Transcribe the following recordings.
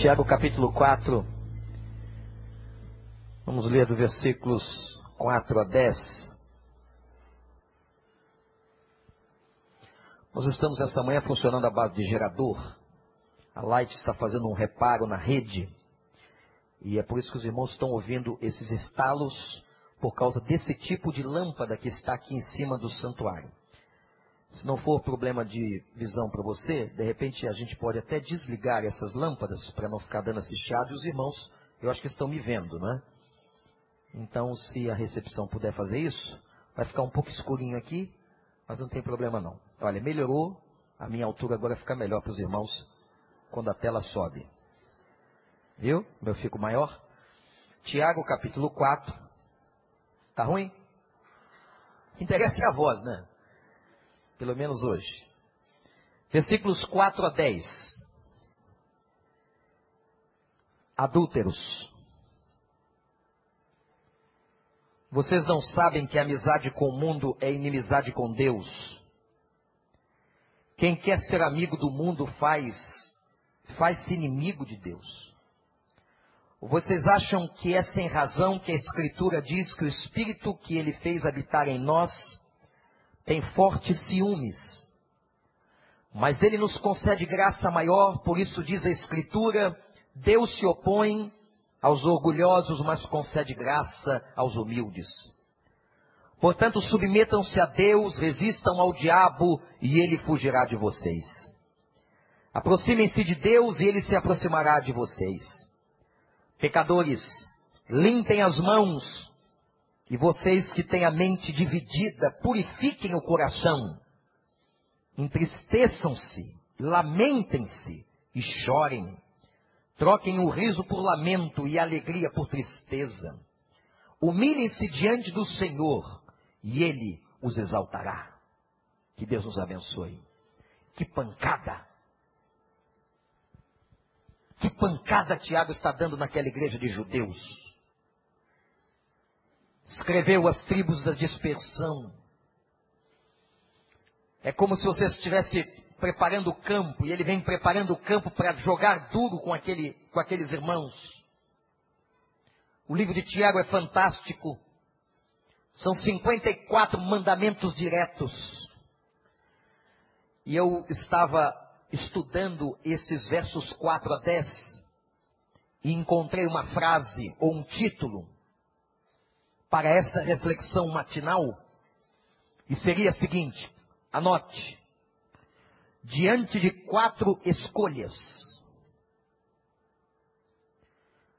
Tiago capítulo 4. Vamos ler do versículos 4 a 10. Nós estamos essa manhã funcionando à base de gerador. A Light está fazendo um reparo na rede. E é por isso que os irmãos estão ouvindo esses estalos por causa desse tipo de lâmpada que está aqui em cima do santuário. Se não for problema de visão para você, de repente a gente pode até desligar essas lâmpadas para não ficar dando esse chiado. E os irmãos, eu acho que estão me vendo, né? Então, se a recepção puder fazer isso, vai ficar um pouco escurinho aqui, mas não tem problema não. Olha, melhorou, a minha altura agora fica melhor para os irmãos quando a tela sobe. Viu? Eu fico maior. Tiago capítulo 4. Tá ruim? Interessa é a voz, né? Pelo menos hoje. Versículos 4 a 10. Adúlteros. Vocês não sabem que amizade com o mundo é inimizade com Deus. Quem quer ser amigo do mundo faz faz-se inimigo de Deus. Vocês acham que é sem razão que a Escritura diz que o Espírito que ele fez habitar em nós tem fortes ciúmes. Mas ele nos concede graça maior, por isso diz a Escritura: Deus se opõe aos orgulhosos, mas concede graça aos humildes. Portanto, submetam-se a Deus, resistam ao diabo e ele fugirá de vocês. Aproximem-se de Deus e ele se aproximará de vocês. Pecadores, limpem as mãos, e vocês que têm a mente dividida, purifiquem o coração. Entristeçam-se, lamentem-se e chorem. Troquem o riso por lamento e a alegria por tristeza. Humilhem-se diante do Senhor e Ele os exaltará. Que Deus nos abençoe. Que pancada! Que pancada Tiago está dando naquela igreja de judeus escreveu as tribos da dispersão. É como se você estivesse preparando o campo e ele vem preparando o campo para jogar duro com, aquele, com aqueles irmãos. O livro de Tiago é fantástico. São 54 mandamentos diretos. E eu estava estudando esses versos 4 a 10 e encontrei uma frase ou um título para essa reflexão matinal e seria a seguinte: anote, diante de quatro escolhas.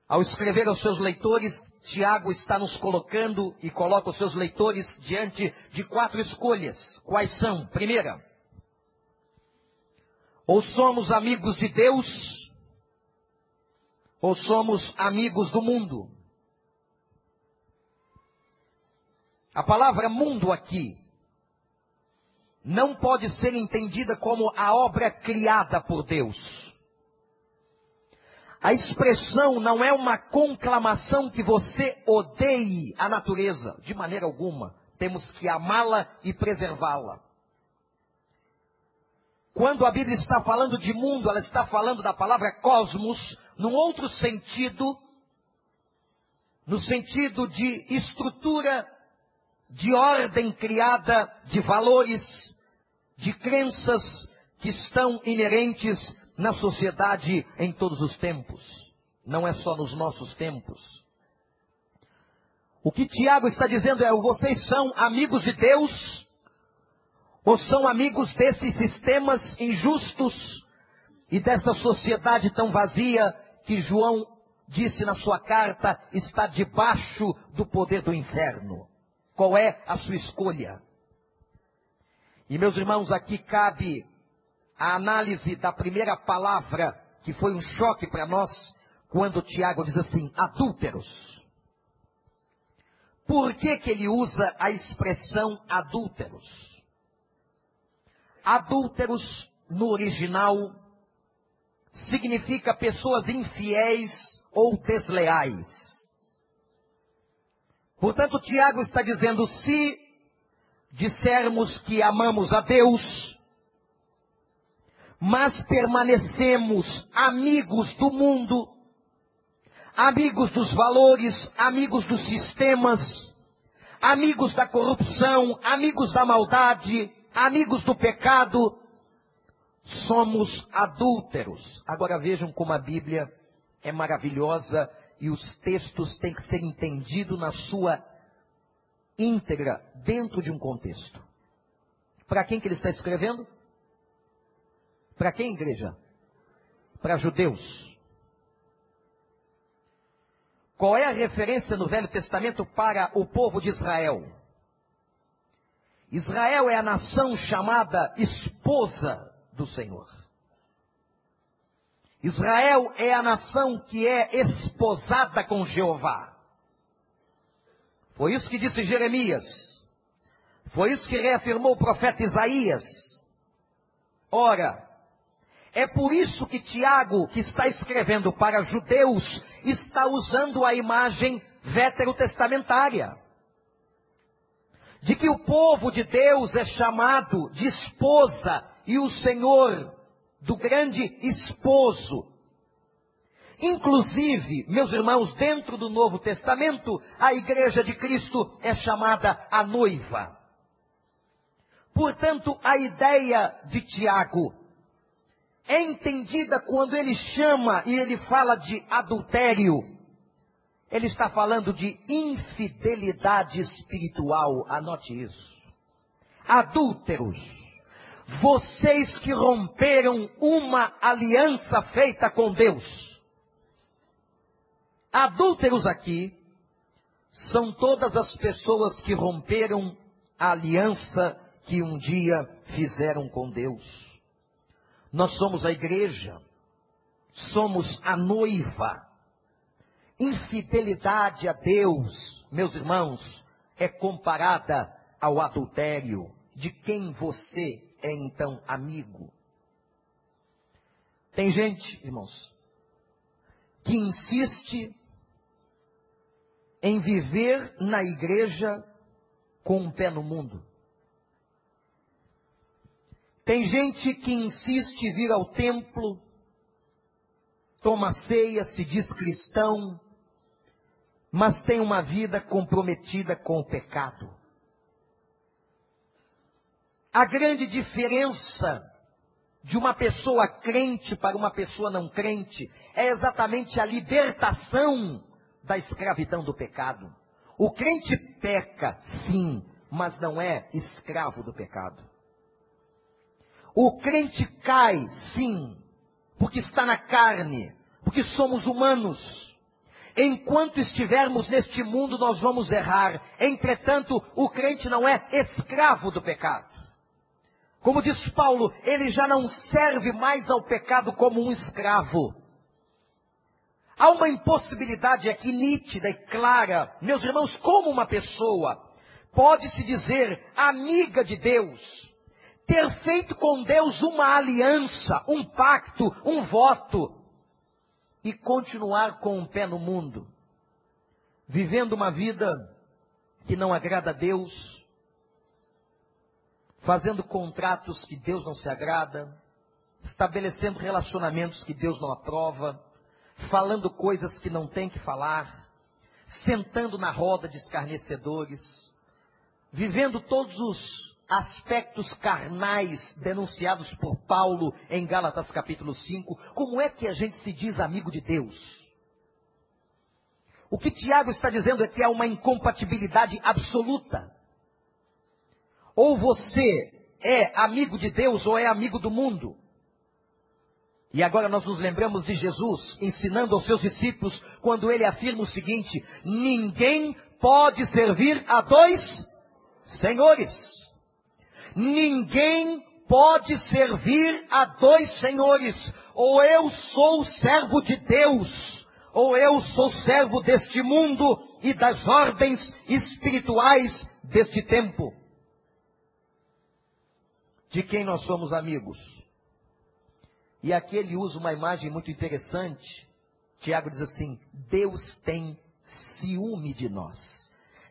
Ao escrever aos seus leitores, Tiago está nos colocando e coloca os seus leitores diante de quatro escolhas. Quais são? Primeira, ou somos amigos de Deus, ou somos amigos do mundo. A palavra mundo aqui não pode ser entendida como a obra criada por Deus. A expressão não é uma conclamação que você odeie a natureza, de maneira alguma. Temos que amá-la e preservá-la. Quando a Bíblia está falando de mundo, ela está falando da palavra cosmos, num outro sentido, no sentido de estrutura de ordem criada, de valores, de crenças que estão inerentes na sociedade em todos os tempos. Não é só nos nossos tempos. O que Tiago está dizendo é: vocês são amigos de Deus ou são amigos desses sistemas injustos e desta sociedade tão vazia que João disse na sua carta está debaixo do poder do inferno? Qual é a sua escolha? E meus irmãos, aqui cabe a análise da primeira palavra, que foi um choque para nós, quando Tiago diz assim: adúlteros. Por que, que ele usa a expressão adúlteros? Adúlteros, no original, significa pessoas infiéis ou desleais. Portanto, Tiago está dizendo: se dissermos que amamos a Deus, mas permanecemos amigos do mundo, amigos dos valores, amigos dos sistemas, amigos da corrupção, amigos da maldade, amigos do pecado, somos adúlteros. Agora vejam como a Bíblia é maravilhosa e os textos têm que ser entendidos na sua íntegra, dentro de um contexto. Para quem que ele está escrevendo? Para quem, igreja? Para judeus. Qual é a referência no Velho Testamento para o povo de Israel? Israel é a nação chamada esposa do Senhor. Israel é a nação que é esposada com Jeová. Foi isso que disse Jeremias. Foi isso que reafirmou o profeta Isaías. Ora, é por isso que Tiago, que está escrevendo para judeus, está usando a imagem veterotestamentária. De que o povo de Deus é chamado de esposa e o Senhor do grande esposo. Inclusive, meus irmãos, dentro do Novo Testamento, a igreja de Cristo é chamada a noiva. Portanto, a ideia de Tiago é entendida quando ele chama e ele fala de adultério. Ele está falando de infidelidade espiritual, anote isso. Adúlteros, vocês que romperam uma aliança feita com Deus. Adúlteros aqui são todas as pessoas que romperam a aliança que um dia fizeram com Deus. Nós somos a igreja, somos a noiva. Infidelidade a Deus, meus irmãos, é comparada ao adultério. De quem você é então amigo? Tem gente, irmãos, que insiste em viver na igreja com um pé no mundo. Tem gente que insiste em vir ao templo, toma ceia, se diz cristão, mas tem uma vida comprometida com o pecado. A grande diferença de uma pessoa crente para uma pessoa não crente é exatamente a libertação da escravidão do pecado. O crente peca, sim, mas não é escravo do pecado. O crente cai, sim, porque está na carne, porque somos humanos. Enquanto estivermos neste mundo, nós vamos errar. Entretanto, o crente não é escravo do pecado. Como diz Paulo, ele já não serve mais ao pecado como um escravo. Há uma impossibilidade aqui nítida e clara, meus irmãos, como uma pessoa pode se dizer amiga de Deus, ter feito com Deus uma aliança, um pacto, um voto, e continuar com um pé no mundo, vivendo uma vida que não agrada a Deus, fazendo contratos que Deus não se agrada, estabelecendo relacionamentos que Deus não aprova, falando coisas que não tem que falar, sentando na roda de escarnecedores, vivendo todos os aspectos carnais denunciados por Paulo em Gálatas capítulo 5, como é que a gente se diz amigo de Deus? O que Tiago está dizendo é que há uma incompatibilidade absoluta. Ou você é amigo de Deus ou é amigo do mundo. E agora nós nos lembramos de Jesus ensinando aos seus discípulos quando ele afirma o seguinte: ninguém pode servir a dois senhores. Ninguém pode servir a dois senhores. Ou eu sou servo de Deus, ou eu sou servo deste mundo e das ordens espirituais deste tempo. De quem nós somos amigos? E aqui ele usa uma imagem muito interessante. Tiago diz assim: Deus tem ciúme de nós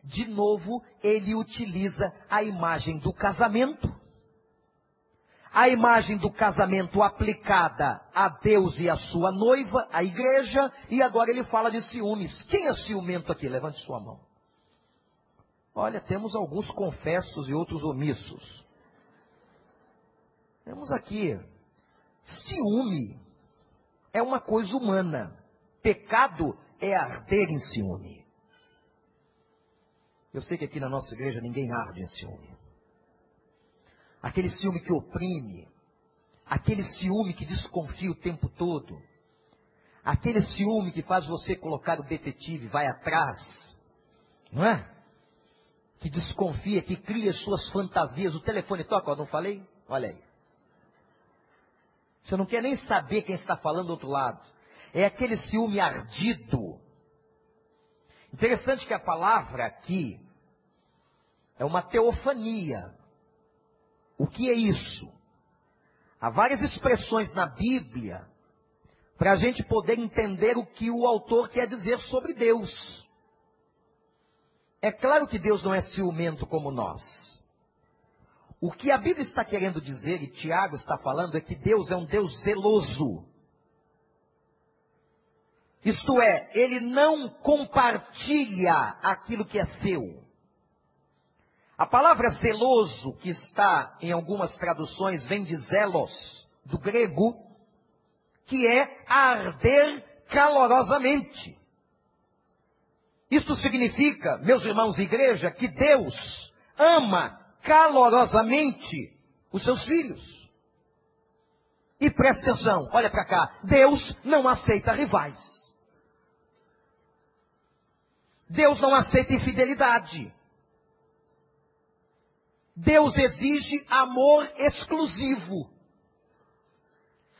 de novo, ele utiliza a imagem do casamento. a imagem do casamento aplicada a Deus e a sua noiva, a igreja, e agora ele fala de ciúmes. Quem é ciumento aqui? Levante sua mão. Olha, temos alguns confessos e outros omissos. Temos aqui. Ciúme é uma coisa humana. Pecado é arder em ciúme. Eu sei que aqui na nossa igreja ninguém arde em ciúme aquele ciúme que oprime, aquele ciúme que desconfia o tempo todo, aquele ciúme que faz você colocar o detetive, vai atrás, não é? Que desconfia, que cria suas fantasias. O telefone toca, ó, não falei? Olha aí. Você não quer nem saber quem está falando do outro lado. É aquele ciúme ardido. Interessante que a palavra aqui é uma teofania. O que é isso? Há várias expressões na Bíblia para a gente poder entender o que o autor quer dizer sobre Deus. É claro que Deus não é ciumento como nós. O que a Bíblia está querendo dizer, e Tiago está falando, é que Deus é um Deus zeloso. Isto é, ele não compartilha aquilo que é seu. A palavra zeloso, que está em algumas traduções, vem de zelos, do grego, que é arder calorosamente. Isto significa, meus irmãos igreja, que Deus ama calorosamente os seus filhos. E preste atenção, olha para cá, Deus não aceita rivais. Deus não aceita infidelidade. Deus exige amor exclusivo.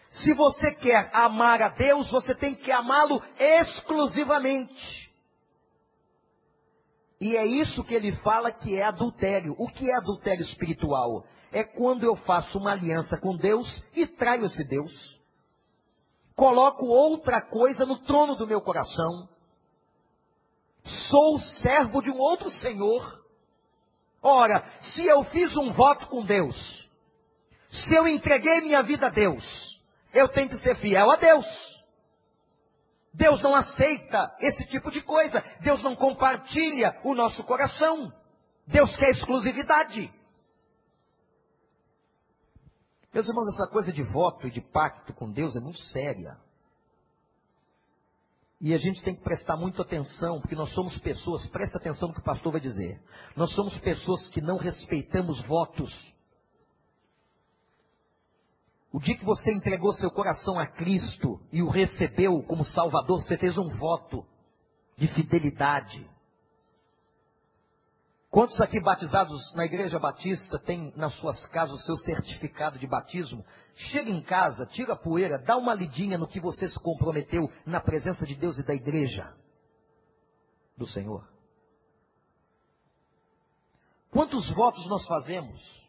Se você quer amar a Deus, você tem que amá-lo exclusivamente. E é isso que ele fala que é adultério. O que é adultério espiritual? É quando eu faço uma aliança com Deus e traio esse Deus. Coloco outra coisa no trono do meu coração. Sou servo de um outro Senhor Ora, se eu fiz um voto com Deus, se eu entreguei minha vida a Deus, eu tenho que ser fiel a Deus. Deus não aceita esse tipo de coisa. Deus não compartilha o nosso coração. Deus quer exclusividade. Meus irmãos, essa coisa de voto e de pacto com Deus é muito séria. E a gente tem que prestar muita atenção, porque nós somos pessoas, presta atenção no que o pastor vai dizer. Nós somos pessoas que não respeitamos votos. O dia que você entregou seu coração a Cristo e o recebeu como Salvador, você fez um voto de fidelidade. Quantos aqui batizados na igreja batista têm nas suas casas o seu certificado de batismo? Chega em casa, tira a poeira, dá uma lidinha no que você se comprometeu na presença de Deus e da igreja do Senhor. Quantos votos nós fazemos?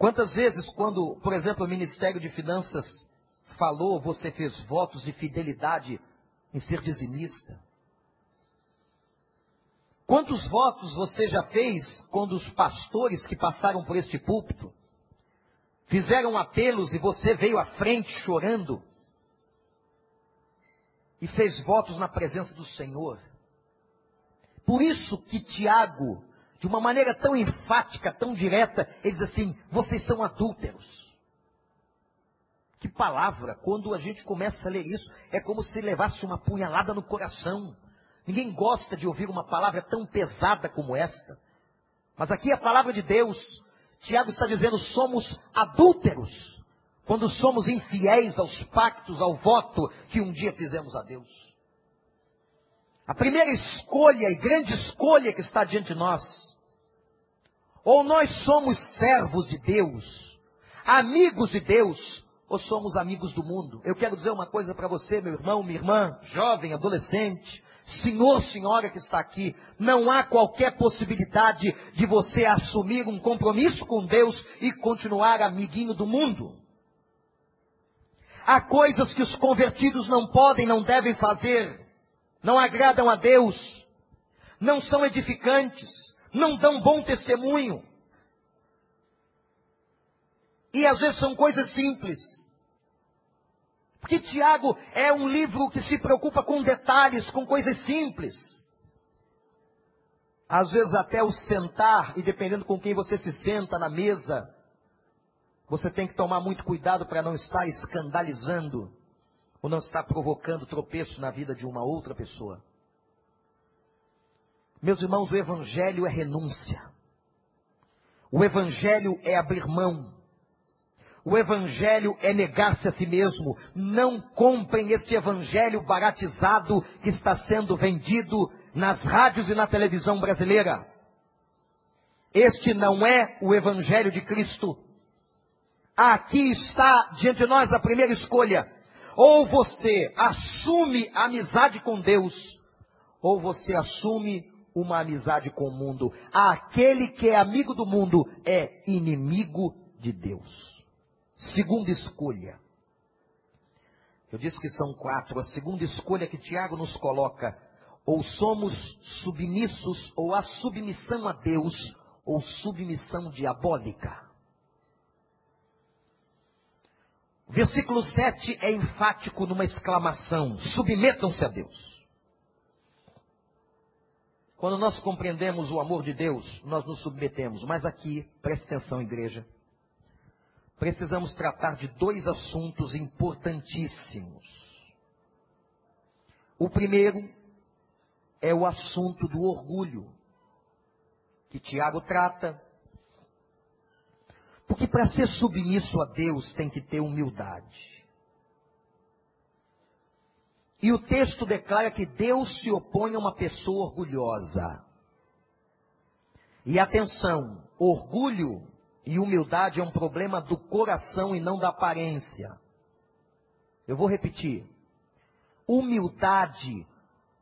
Quantas vezes, quando, por exemplo, o Ministério de Finanças falou, você fez votos de fidelidade em ser dizimista? Quantos votos você já fez quando os pastores que passaram por este púlpito fizeram apelos e você veio à frente chorando e fez votos na presença do Senhor? Por isso que Tiago, de uma maneira tão enfática, tão direta, ele diz assim: vocês são adúlteros. Que palavra, quando a gente começa a ler isso, é como se levasse uma punhalada no coração. Ninguém gosta de ouvir uma palavra tão pesada como esta. Mas aqui é a palavra de Deus. Tiago está dizendo: somos adúlteros quando somos infiéis aos pactos, ao voto que um dia fizemos a Deus. A primeira escolha e grande escolha que está diante de nós, ou nós somos servos de Deus, amigos de Deus, ou somos amigos do mundo. Eu quero dizer uma coisa para você, meu irmão, minha irmã, jovem, adolescente, senhor, senhora que está aqui, não há qualquer possibilidade de você assumir um compromisso com Deus e continuar amiguinho do mundo. Há coisas que os convertidos não podem, não devem fazer, não agradam a Deus, não são edificantes, não dão bom testemunho. E às vezes são coisas simples. Porque Tiago é um livro que se preocupa com detalhes, com coisas simples. Às vezes até o sentar, e dependendo com quem você se senta na mesa, você tem que tomar muito cuidado para não estar escandalizando, ou não estar provocando tropeço na vida de uma outra pessoa. Meus irmãos, o Evangelho é renúncia. O Evangelho é abrir mão. O evangelho é negar-se a si mesmo. Não comprem este evangelho baratizado que está sendo vendido nas rádios e na televisão brasileira. Este não é o evangelho de Cristo. Aqui está diante de nós a primeira escolha. Ou você assume a amizade com Deus, ou você assume uma amizade com o mundo. Aquele que é amigo do mundo é inimigo de Deus. Segunda escolha. Eu disse que são quatro. A segunda escolha que Tiago nos coloca: ou somos submissos, ou há submissão a Deus, ou submissão diabólica. Versículo 7 é enfático numa exclamação: submetam-se a Deus. Quando nós compreendemos o amor de Deus, nós nos submetemos. Mas aqui, preste atenção, igreja precisamos tratar de dois assuntos importantíssimos. O primeiro é o assunto do orgulho, que Tiago trata. Porque para ser submisso a Deus tem que ter humildade. E o texto declara que Deus se opõe a uma pessoa orgulhosa. E atenção, orgulho e humildade é um problema do coração e não da aparência. Eu vou repetir. Humildade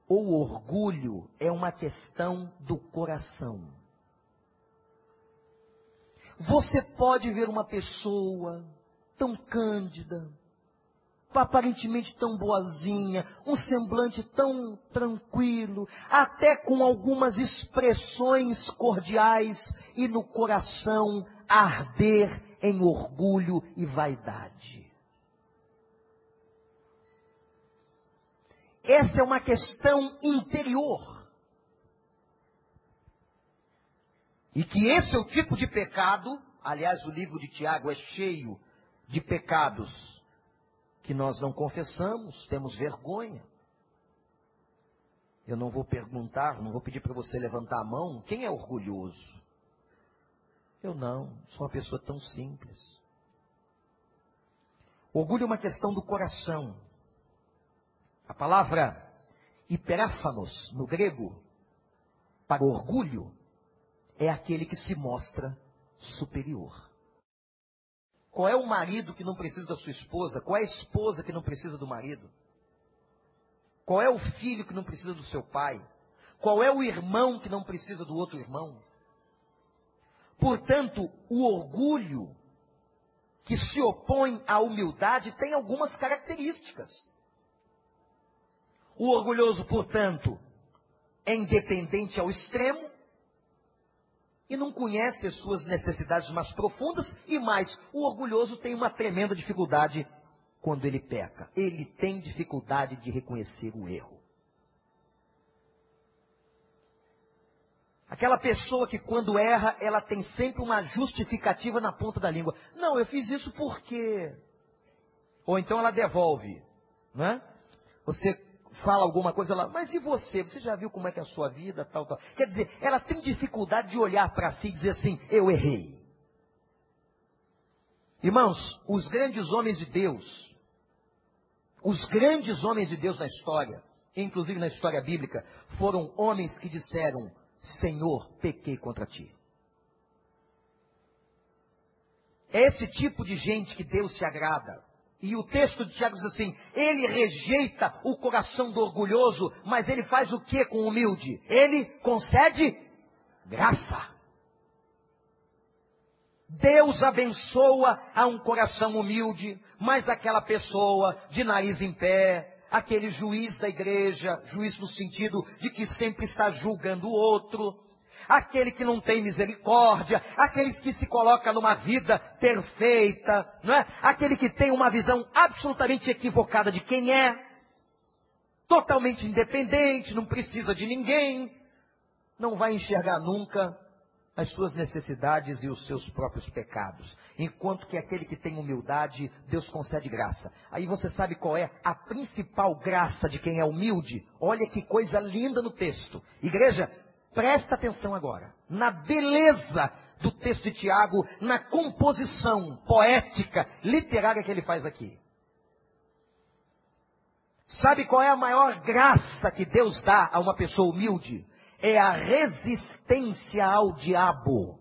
ou orgulho é uma questão do coração. Você pode ver uma pessoa tão cândida, aparentemente tão boazinha, um semblante tão tranquilo, até com algumas expressões cordiais e no coração arder em orgulho e vaidade. Essa é uma questão interior. E que esse é o tipo de pecado, aliás, o livro de Tiago é cheio de pecados que nós não confessamos, temos vergonha. Eu não vou perguntar, não vou pedir para você levantar a mão, quem é orgulhoso? Eu não, sou uma pessoa tão simples. Orgulho é uma questão do coração. A palavra hiperáfanos, no grego, para orgulho, é aquele que se mostra superior. Qual é o marido que não precisa da sua esposa? Qual é a esposa que não precisa do marido? Qual é o filho que não precisa do seu pai? Qual é o irmão que não precisa do outro irmão? Portanto, o orgulho que se opõe à humildade tem algumas características. O orgulhoso, portanto, é independente ao extremo e não conhece as suas necessidades mais profundas e mais, o orgulhoso tem uma tremenda dificuldade quando ele peca. Ele tem dificuldade de reconhecer o erro. Aquela pessoa que quando erra, ela tem sempre uma justificativa na ponta da língua. Não, eu fiz isso porque. Ou então ela devolve, né? Você fala alguma coisa lá, mas e você? Você já viu como é que é a sua vida, tal, tal. Quer dizer, ela tem dificuldade de olhar para si e dizer assim, eu errei. Irmãos, os grandes homens de Deus, os grandes homens de Deus na história, inclusive na história bíblica, foram homens que disseram, Senhor, pequei contra ti. É esse tipo de gente que Deus se agrada. E o texto de Tiago diz assim: ele rejeita o coração do orgulhoso, mas ele faz o que com o humilde? Ele concede graça. Deus abençoa a um coração humilde, mas aquela pessoa de nariz em pé, aquele juiz da igreja, juiz no sentido de que sempre está julgando o outro, aquele que não tem misericórdia, aquele que se coloca numa vida perfeita, não é? aquele que tem uma visão absolutamente equivocada de quem é, totalmente independente, não precisa de ninguém, não vai enxergar nunca as suas necessidades e os seus próprios pecados. Enquanto que aquele que tem humildade, Deus concede graça. Aí você sabe qual é a principal graça de quem é humilde? Olha que coisa linda no texto. Igreja, presta atenção agora. Na beleza do texto de Tiago, na composição poética, literária que ele faz aqui. Sabe qual é a maior graça que Deus dá a uma pessoa humilde? é a resistência ao diabo.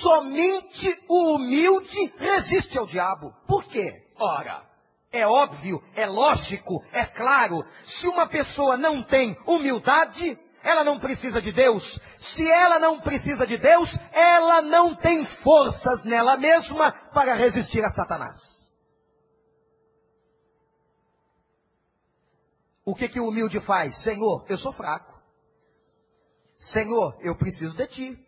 Somente o humilde resiste ao diabo. Por quê? Ora, é óbvio, é lógico, é claro. Se uma pessoa não tem humildade, ela não precisa de Deus. Se ela não precisa de Deus, ela não tem forças nela mesma para resistir a Satanás. O que, que o humilde faz? Senhor, eu sou fraco. Senhor, eu preciso de ti.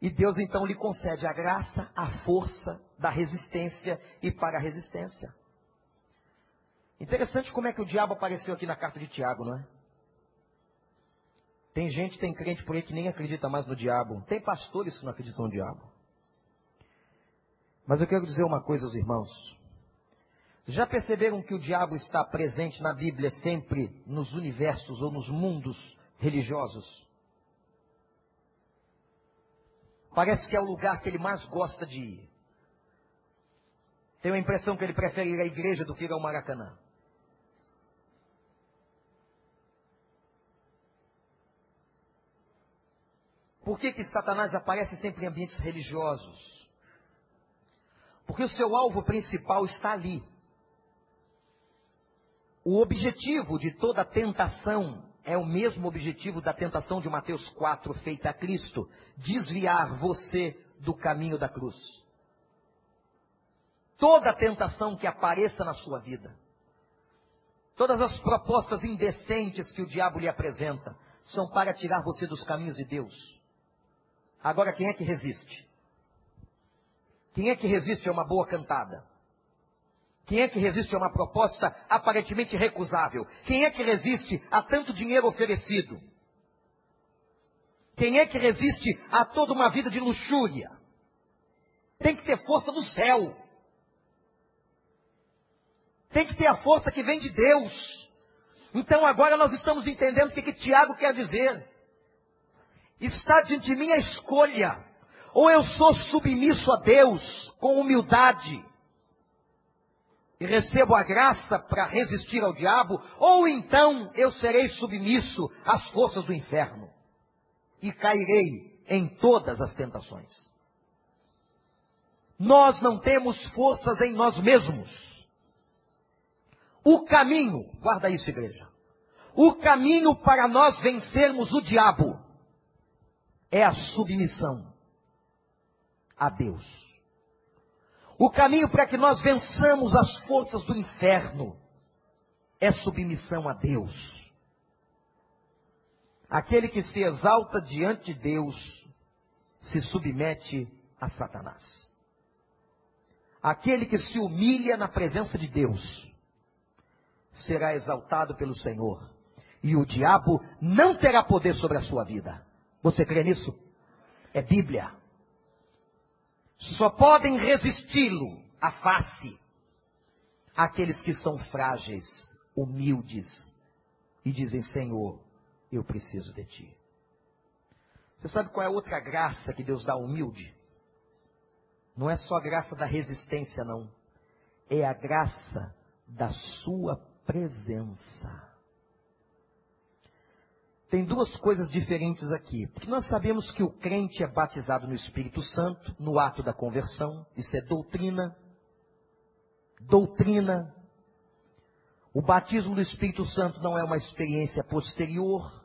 E Deus então lhe concede a graça, a força da resistência e para a resistência. Interessante como é que o diabo apareceu aqui na carta de Tiago, não é? Tem gente, tem crente por aí que nem acredita mais no diabo. Tem pastores que não acreditam no diabo. Mas eu quero dizer uma coisa aos irmãos. Já perceberam que o diabo está presente na Bíblia sempre nos universos ou nos mundos religiosos? Parece que é o lugar que ele mais gosta de ir. Tenho a impressão que ele prefere ir à igreja do que ir ao Maracanã. Por que, que Satanás aparece sempre em ambientes religiosos? Porque o seu alvo principal está ali. O objetivo de toda tentação é o mesmo objetivo da tentação de Mateus 4 feita a Cristo: desviar você do caminho da cruz. Toda tentação que apareça na sua vida, todas as propostas indecentes que o diabo lhe apresenta, são para tirar você dos caminhos de Deus. Agora, quem é que resiste? Quem é que resiste a uma boa cantada? Quem é que resiste a uma proposta aparentemente recusável? Quem é que resiste a tanto dinheiro oferecido? Quem é que resiste a toda uma vida de luxúria? Tem que ter força do céu. Tem que ter a força que vem de Deus. Então agora nós estamos entendendo o que, que Tiago quer dizer. Está diante de mim a escolha. Ou eu sou submisso a Deus com humildade e recebo a graça para resistir ao diabo, ou então eu serei submisso às forças do inferno e cairei em todas as tentações. Nós não temos forças em nós mesmos. O caminho, guarda isso, igreja. O caminho para nós vencermos o diabo é a submissão a Deus. O caminho para que nós vençamos as forças do inferno é submissão a Deus. Aquele que se exalta diante de Deus se submete a Satanás. Aquele que se humilha na presença de Deus será exaltado pelo Senhor. E o diabo não terá poder sobre a sua vida. Você crê nisso? É Bíblia. Só podem resisti-lo à face aqueles que são frágeis, humildes e dizem: Senhor, eu preciso de ti. Você sabe qual é a outra graça que Deus dá ao humilde? Não é só a graça da resistência, não. É a graça da sua presença. Tem duas coisas diferentes aqui. Porque nós sabemos que o crente é batizado no Espírito Santo, no ato da conversão. Isso é doutrina. Doutrina. O batismo do Espírito Santo não é uma experiência posterior.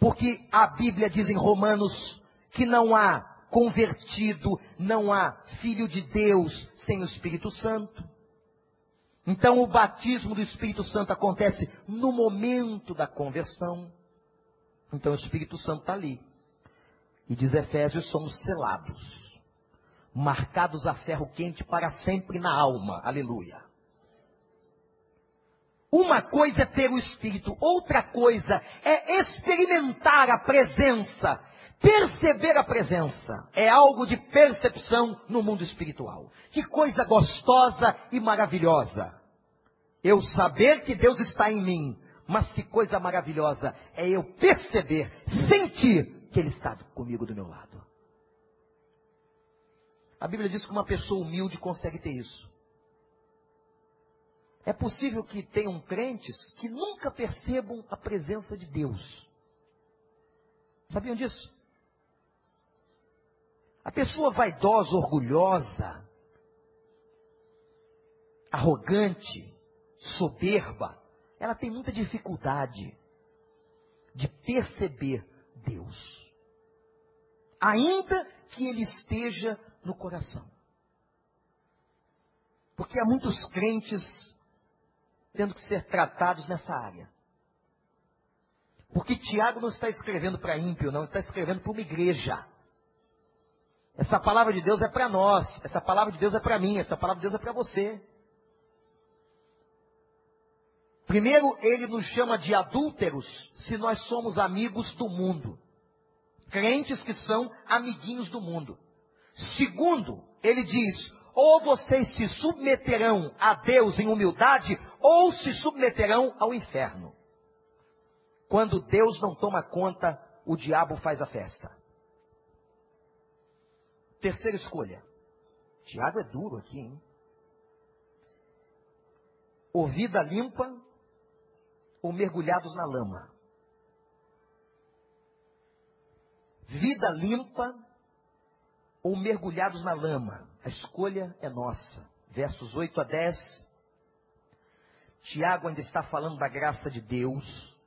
Porque a Bíblia diz em Romanos que não há convertido, não há filho de Deus sem o Espírito Santo. Então o batismo do Espírito Santo acontece no momento da conversão. Então o Espírito Santo está ali. E diz Efésios, somos selados, marcados a ferro quente para sempre na alma. Aleluia. Uma coisa é ter o Espírito, outra coisa é experimentar a presença, perceber a presença. É algo de percepção no mundo espiritual. Que coisa gostosa e maravilhosa. Eu saber que Deus está em mim, mas que coisa maravilhosa é eu perceber, sentir que Ele está comigo do meu lado. A Bíblia diz que uma pessoa humilde consegue ter isso. É possível que tenham crentes que nunca percebam a presença de Deus. Sabiam disso? A pessoa vaidosa, orgulhosa, arrogante, soberba, ela tem muita dificuldade de perceber Deus. Ainda que ele esteja no coração. Porque há muitos crentes tendo que ser tratados nessa área. Porque Tiago não está escrevendo para ímpio, não, está escrevendo para uma igreja. Essa palavra de Deus é para nós, essa palavra de Deus é para mim, essa palavra de Deus é para você. Primeiro, ele nos chama de adúlteros se nós somos amigos do mundo. Crentes que são amiguinhos do mundo. Segundo, ele diz: ou vocês se submeterão a Deus em humildade, ou se submeterão ao inferno. Quando Deus não toma conta, o diabo faz a festa. Terceira escolha. Tiago é duro aqui, hein? Ou vida limpa, ou mergulhados na lama. Vida limpa, ou mergulhados na lama. A escolha é nossa. Versos 8 a 10. Tiago ainda está falando da graça de Deus.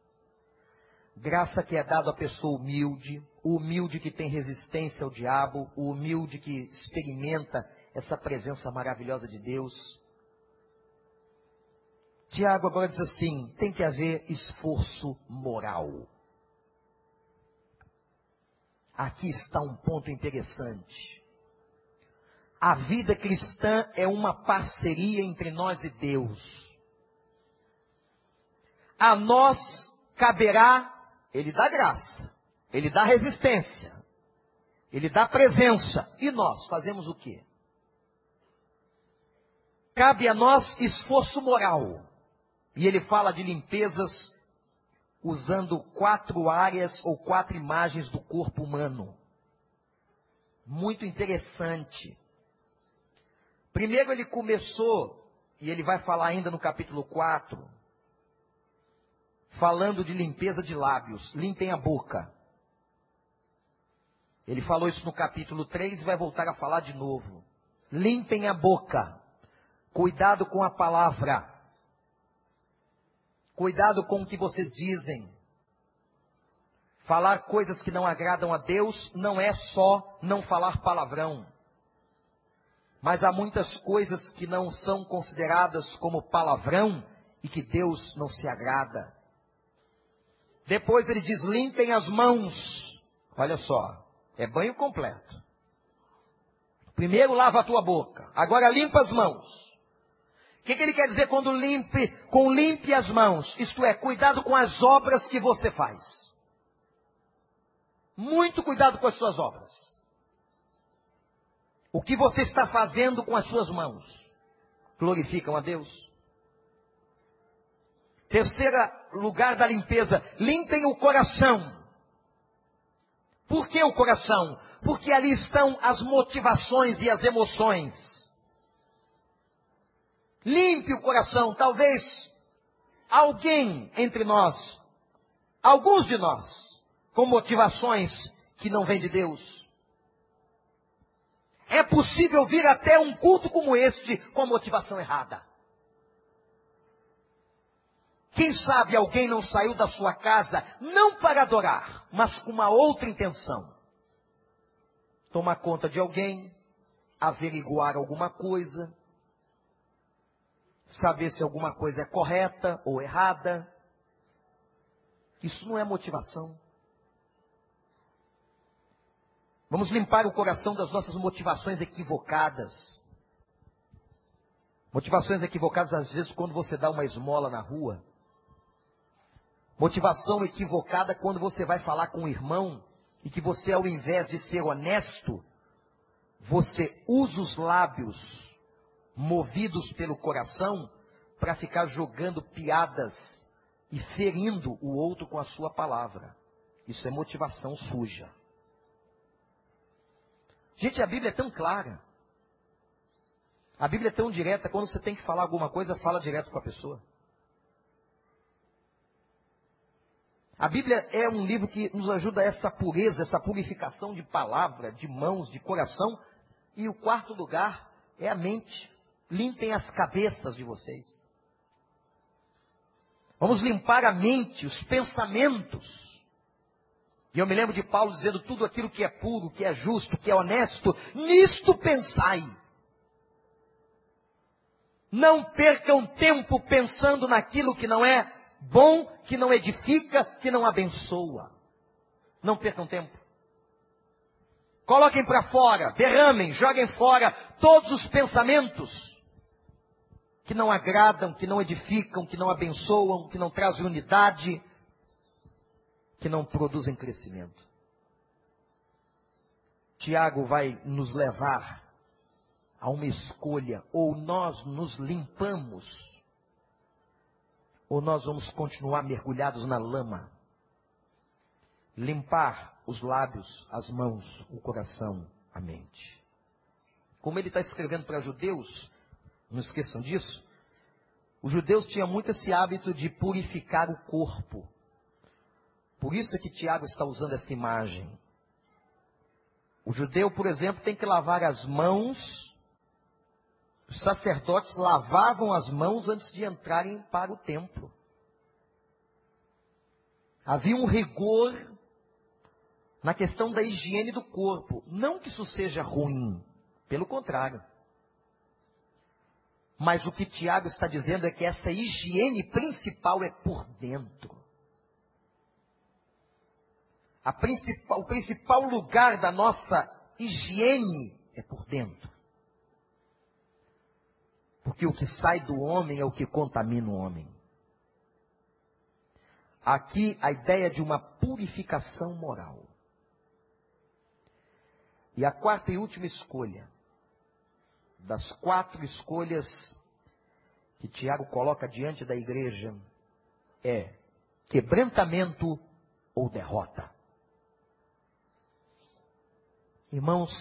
Graça que é dada à pessoa humilde, o humilde que tem resistência ao diabo, o humilde que experimenta essa presença maravilhosa de Deus. Tiago agora diz assim: tem que haver esforço moral. Aqui está um ponto interessante. A vida cristã é uma parceria entre nós e Deus. A nós caberá, Ele dá graça, Ele dá resistência, Ele dá presença. E nós fazemos o quê? Cabe a nós esforço moral. E ele fala de limpezas usando quatro áreas ou quatro imagens do corpo humano. Muito interessante. Primeiro ele começou, e ele vai falar ainda no capítulo 4, falando de limpeza de lábios. Limpem a boca. Ele falou isso no capítulo 3 e vai voltar a falar de novo. Limpem a boca. Cuidado com a palavra. Cuidado com o que vocês dizem. Falar coisas que não agradam a Deus não é só não falar palavrão. Mas há muitas coisas que não são consideradas como palavrão e que Deus não se agrada. Depois ele diz: limpem as mãos. Olha só, é banho completo. Primeiro lava a tua boca, agora limpa as mãos. O que, que, ele quer dizer quando limpe, com limpe as mãos? Isto é, cuidado com as obras que você faz. Muito cuidado com as suas obras. O que você está fazendo com as suas mãos? Glorificam a Deus? Terceira lugar da limpeza, limpem o coração. Por que o coração? Porque ali estão as motivações e as emoções. Limpe o coração. Talvez alguém entre nós, alguns de nós, com motivações que não vêm de Deus. É possível vir até um culto como este com a motivação errada. Quem sabe alguém não saiu da sua casa não para adorar, mas com uma outra intenção. Tomar conta de alguém, averiguar alguma coisa, saber se alguma coisa é correta ou errada. Isso não é motivação. Vamos limpar o coração das nossas motivações equivocadas. Motivações equivocadas, às vezes, quando você dá uma esmola na rua. Motivação equivocada quando você vai falar com um irmão e que você, ao invés de ser honesto, você usa os lábios movidos pelo coração para ficar jogando piadas e ferindo o outro com a sua palavra. Isso é motivação suja. Gente, a Bíblia é tão clara. A Bíblia é tão direta, quando você tem que falar alguma coisa, fala direto com a pessoa. A Bíblia é um livro que nos ajuda a essa pureza, essa purificação de palavra, de mãos, de coração. E o quarto lugar é a mente. Limpem as cabeças de vocês. Vamos limpar a mente, os pensamentos. E eu me lembro de Paulo dizendo: tudo aquilo que é puro, que é justo, que é honesto, nisto pensai. Não percam tempo pensando naquilo que não é bom, que não edifica, que não abençoa. Não percam tempo. Coloquem para fora, derramem, joguem fora todos os pensamentos que não agradam, que não edificam, que não abençoam, que não trazem unidade, que não produzem crescimento. Tiago vai nos levar a uma escolha, ou nós nos limpamos, ou nós vamos continuar mergulhados na lama. Limpar os lábios, as mãos, o coração, a mente. Como ele está escrevendo para judeus, não esqueçam disso, os judeus tinham muito esse hábito de purificar o corpo. Por isso é que Tiago está usando essa imagem. O judeu, por exemplo, tem que lavar as mãos. Os sacerdotes lavavam as mãos antes de entrarem para o templo. Havia um rigor na questão da higiene do corpo. Não que isso seja ruim, pelo contrário. Mas o que Tiago está dizendo é que essa higiene principal é por dentro principal, o principal lugar da nossa higiene é por dentro. Porque o que sai do homem é o que contamina o homem. Aqui a ideia de uma purificação moral. E a quarta e última escolha, das quatro escolhas que Tiago coloca diante da igreja, é quebrantamento ou derrota. Irmãos,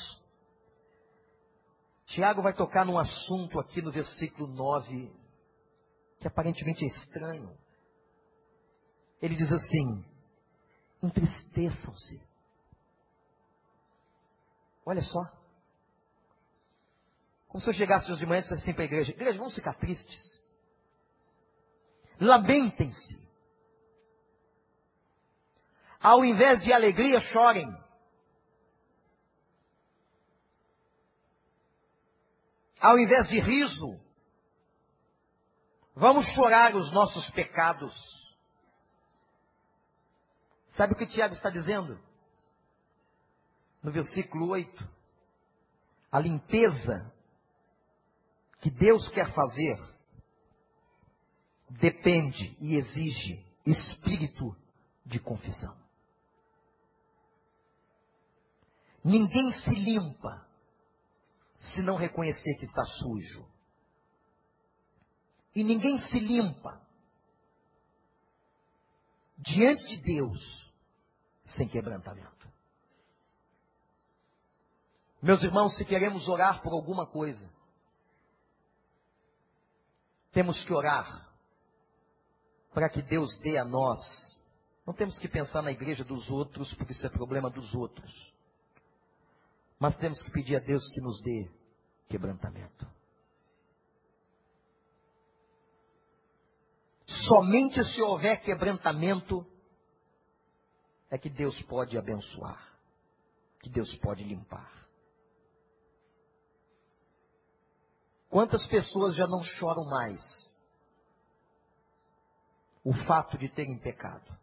Tiago vai tocar num assunto aqui no versículo 9, que aparentemente é estranho. Ele diz assim: entristeçam-se. Olha só. Como se eu chegasse hoje de manhã e dissesse assim para a igreja: Igreja, vamos ficar tristes. Lamentem-se. Ao invés de alegria, chorem. Ao invés de riso, vamos chorar os nossos pecados. Sabe o que Tiago está dizendo? No versículo 8: a limpeza que Deus quer fazer depende e exige espírito de confissão. Ninguém se limpa se não reconhecer que está sujo. E ninguém se limpa diante de Deus sem quebrantamento. Meus irmãos, se queremos orar por alguma coisa, temos que orar para que Deus dê a nós. Não temos que pensar na igreja dos outros, porque isso é problema dos outros. Mas temos que pedir a Deus que nos dê quebrantamento. Somente se houver quebrantamento é que Deus pode abençoar, que Deus pode limpar. Quantas pessoas já não choram mais o fato de terem pecado.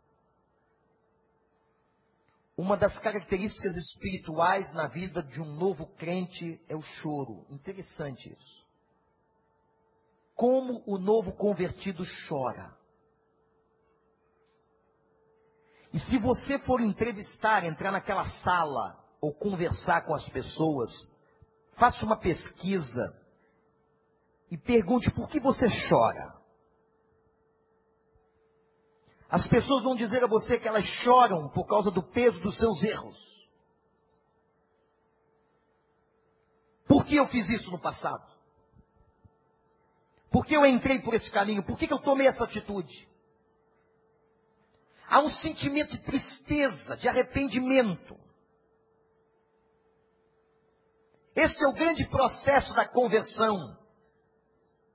Uma das características espirituais na vida de um novo crente é o choro. Interessante isso. Como o novo convertido chora. E se você for entrevistar, entrar naquela sala ou conversar com as pessoas, faça uma pesquisa e pergunte por que você chora. As pessoas vão dizer a você que elas choram por causa do peso dos seus erros. Por que eu fiz isso no passado? Por que eu entrei por esse caminho? Por que, eu tomei essa atitude? Há um sentimento de tristeza, de arrependimento. Este é o grande processo da conversão.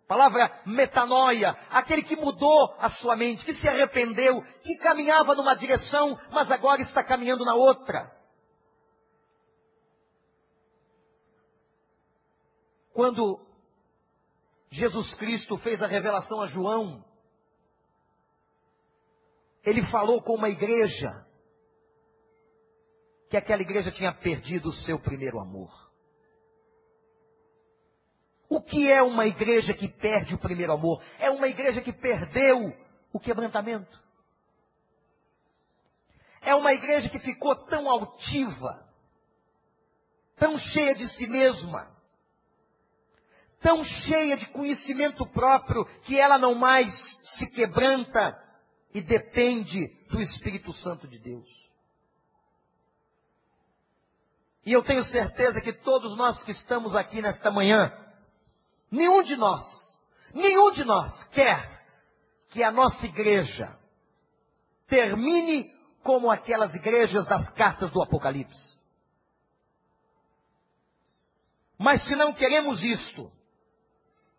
Palavra metanoia, aquele que mudou a sua mente, que se arrependeu, que caminhava numa direção, mas agora está caminhando na outra. Quando Jesus Cristo fez a revelação a João, ele falou com uma igreja que aquela igreja tinha perdido o seu primeiro amor. O que é uma igreja que perde o primeiro amor? É uma igreja que perdeu o quebrantamento. É uma igreja que ficou tão altiva, tão cheia de si mesma, tão cheia de conhecimento próprio, que ela não mais se quebranta e depende do Espírito Santo de Deus. E eu tenho certeza que todos nós que estamos aqui nesta manhã, Nenhum de nós, nenhum de nós quer que a nossa igreja termine como aquelas igrejas das cartas do Apocalipse. Mas se não queremos isto,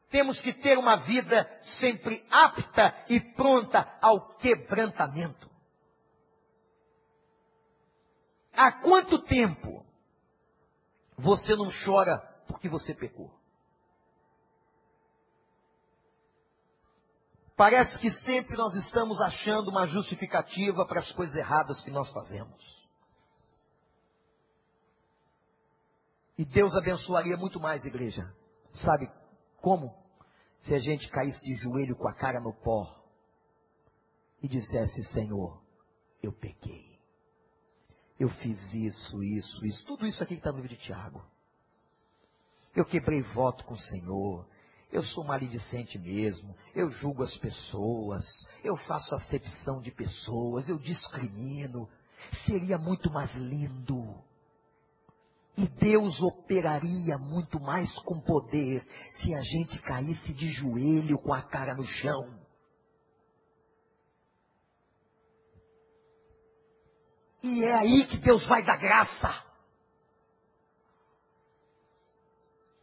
temos que ter uma vida sempre apta e pronta ao quebrantamento. Há quanto tempo você não chora porque você pecou? Parece que sempre nós estamos achando uma justificativa para as coisas erradas que nós fazemos. E Deus abençoaria muito mais, igreja. Sabe como? Se a gente caísse de joelho com a cara no pó e dissesse: Senhor, eu pequei. Eu fiz isso, isso, isso. Tudo isso aqui que está no livro de Tiago. Eu quebrei voto com o Senhor. Eu sou maledicente mesmo, eu julgo as pessoas, eu faço acepção de pessoas, eu discrimino. Seria muito mais lindo. E Deus operaria muito mais com poder se a gente caísse de joelho com a cara no chão. E é aí que Deus vai dar graça.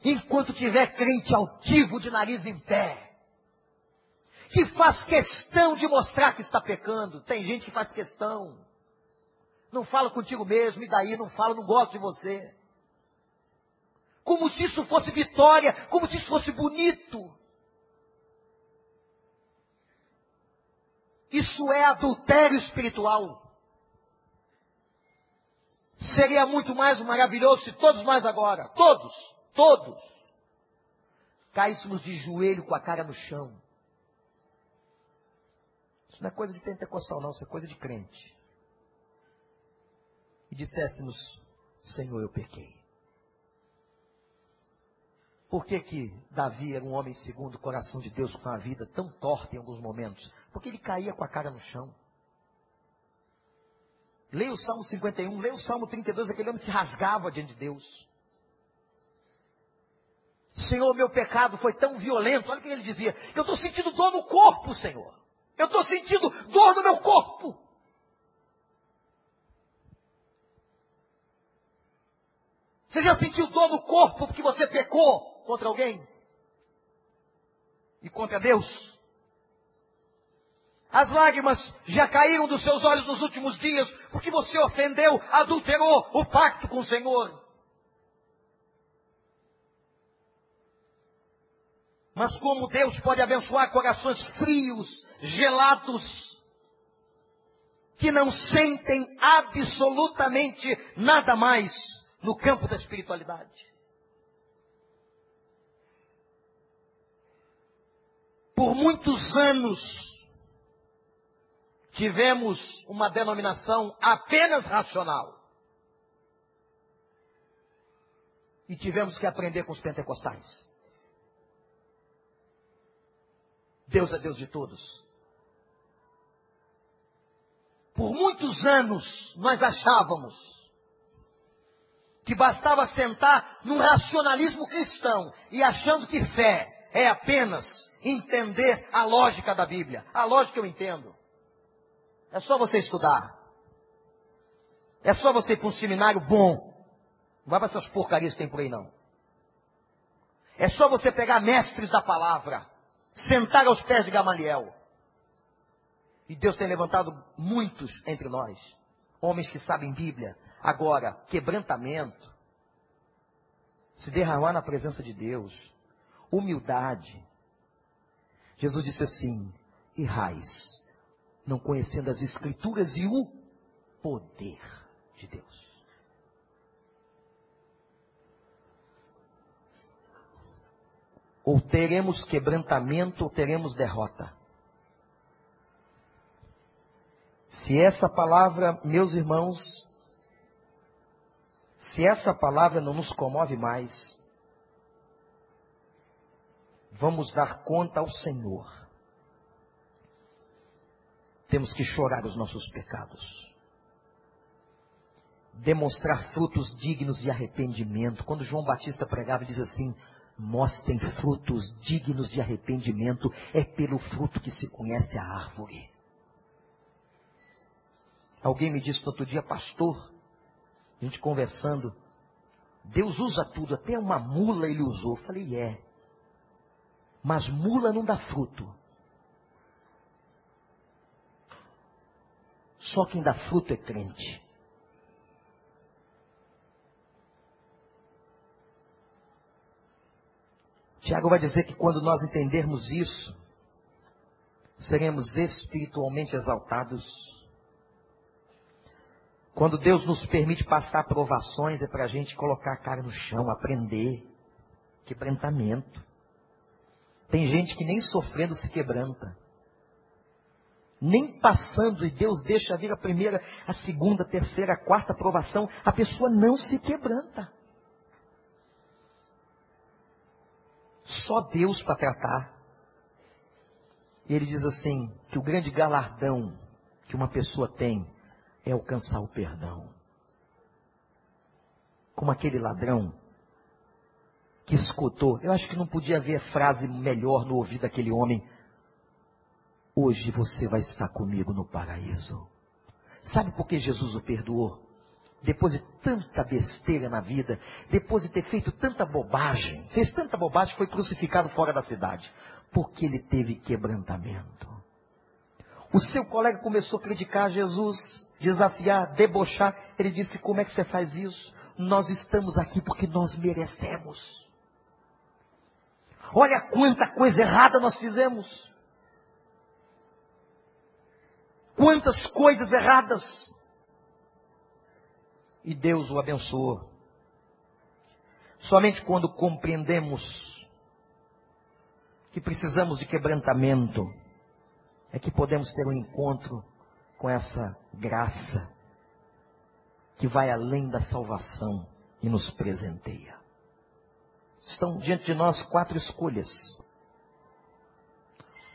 Enquanto tiver crente altivo de nariz em pé, que faz questão de mostrar que está pecando. Tem gente que faz questão. Não fala contigo mesmo, e daí não fala, não gosta de você. Como se isso fosse vitória, como se isso fosse bonito. Isso é adultério espiritual. Seria muito mais maravilhoso se todos nós agora, todos, todos, caíssemos de joelho com a cara no chão. Isso não é coisa de pentecostal, não, isso é coisa de crente. E disséssemos: Senhor, eu pequei. Por que, que Davi era um homem segundo o coração de Deus com a vida tão torta em alguns momentos? Porque ele caía com a cara no chão. Leia o Salmo 51, leia o Salmo 32, aquele homem se rasgava diante de Deus. Senhor, meu pecado foi tão violento. Olha o que ele dizia. Eu estou sentindo dor no corpo, Senhor. Eu estou sentindo dor no meu corpo. Você já sentiu dor no corpo porque você pecou contra alguém? E contra Deus? As lágrimas já caíram dos seus olhos nos últimos dias porque você ofendeu, adulterou o pacto com o Senhor. Mas como Deus pode abençoar corações frios, gelados, que não sentem absolutamente nada mais no campo da espiritualidade. Por muitos anos, tivemos uma denominação apenas racional. E tivemos que aprender com os pentecostais. Deus é Deus de todos. Por muitos anos nós achávamos que bastava sentar num racionalismo cristão e achando que fé é apenas entender a lógica da Bíblia. A lógica eu entendo. É só você estudar. É só você ir para um seminário bom. Não vai para essas porcarias que tem por aí, não. É só você pegar mestres da palavra, sentar aos pés de Gamaliel. E Deus tem levantado muitos entre nós, homens que sabem Bíblia. Agora, quebrantamento, se derramar na presença de Deus, humildade. Jesus disse assim: e raiz, não conhecendo as Escrituras e o poder de Deus. Ou teremos quebrantamento ou teremos derrota. Se essa palavra, meus irmãos, se essa palavra não nos comove mais, vamos dar conta ao Senhor. Temos que chorar os nossos pecados. Demonstrar frutos dignos de arrependimento. Quando João Batista pregava, diz assim: mostrem frutos dignos de arrependimento, é pelo fruto que se conhece a árvore. Alguém me disse outro dia, pastor, a gente conversando, Deus usa tudo, até uma mula ele usou. Eu falei, é. Mas mula não dá fruto. Só quem dá fruto é crente. Tiago vai dizer que quando nós entendermos isso, seremos espiritualmente exaltados. Quando Deus nos permite passar provações, é para a gente colocar a cara no chão, aprender. Quebrantamento. Tem gente que nem sofrendo se quebranta. Nem passando, e Deus deixa vir a primeira, a segunda, a terceira, a quarta aprovação, a pessoa não se quebranta. Só Deus para tratar. E ele diz assim: que o grande galardão que uma pessoa tem é alcançar o perdão. Como aquele ladrão que escutou. Eu acho que não podia haver frase melhor no ouvido daquele homem. Hoje você vai estar comigo no paraíso. Sabe por que Jesus o perdoou? Depois de tanta besteira na vida, depois de ter feito tanta bobagem, fez tanta bobagem, foi crucificado fora da cidade. Porque ele teve quebrantamento. O seu colega começou a criticar Jesus, desafiar, debochar. Ele disse: Como é que você faz isso? Nós estamos aqui porque nós merecemos. Olha quanta coisa errada nós fizemos. Quantas coisas erradas. E Deus o abençoou. Somente quando compreendemos que precisamos de quebrantamento, é que podemos ter um encontro com essa graça que vai além da salvação e nos presenteia. Estão diante de nós quatro escolhas.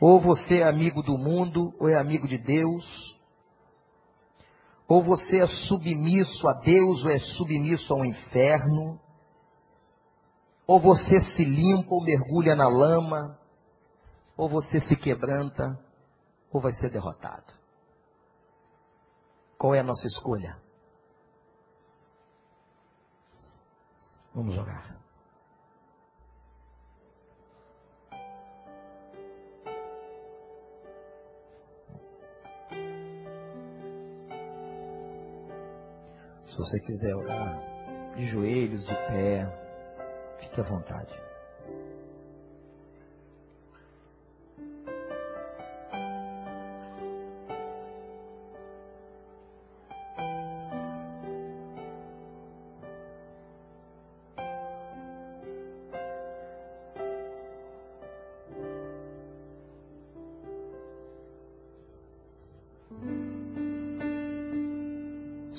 Ou você é amigo do mundo, ou é amigo de Deus. Ou você é submisso a Deus, ou é submisso ao inferno. Ou você se limpa ou mergulha na lama. Ou você se quebranta, ou vai ser derrotado. Qual é a nossa escolha? Vamos orar. Se você quiser orar de joelhos, de pé, fique à vontade.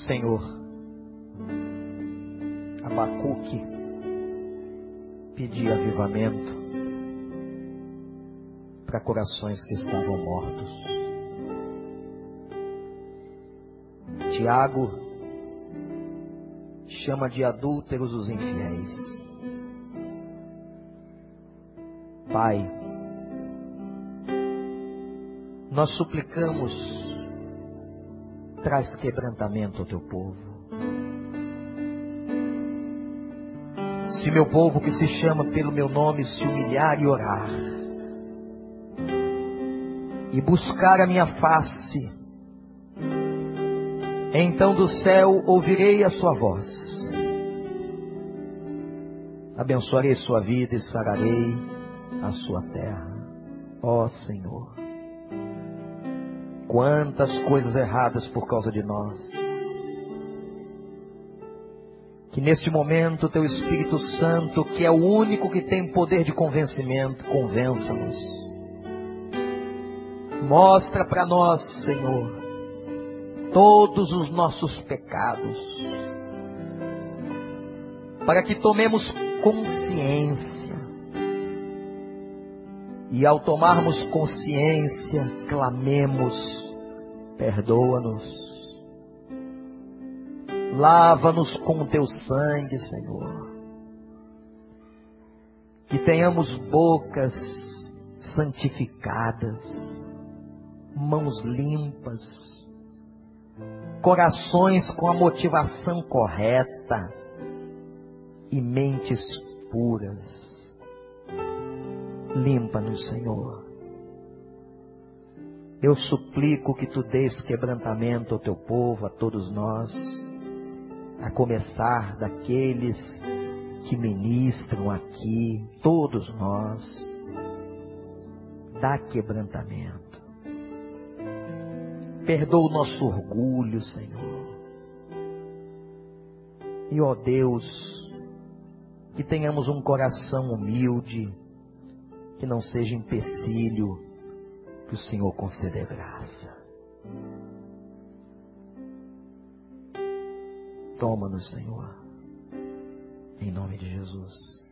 Senhor. Abacuque pedia avivamento para corações que estavam mortos. Tiago chama de adúlteros os infiéis. Pai, nós suplicamos, traz quebrantamento ao teu povo. Se meu povo que se chama pelo meu nome se humilhar e orar, e buscar a minha face, então do céu ouvirei a sua voz, abençoarei sua vida e sararei a sua terra. Ó Senhor, quantas coisas erradas por causa de nós que neste momento teu Espírito Santo, que é o único que tem poder de convencimento, convença-nos. Mostra para nós, Senhor, todos os nossos pecados, para que tomemos consciência. E ao tomarmos consciência, clamemos: perdoa-nos Lava-nos com o teu sangue, Senhor. Que tenhamos bocas santificadas, mãos limpas, corações com a motivação correta e mentes puras. Limpa-nos, Senhor. Eu suplico que tu dês quebrantamento ao teu povo, a todos nós a começar daqueles que ministram aqui, todos nós, dá quebrantamento. Perdoa o nosso orgulho, Senhor. E ó Deus, que tenhamos um coração humilde, que não seja empecilho, que o Senhor conceda graça. Toma-nos, Senhor. Em nome de Jesus.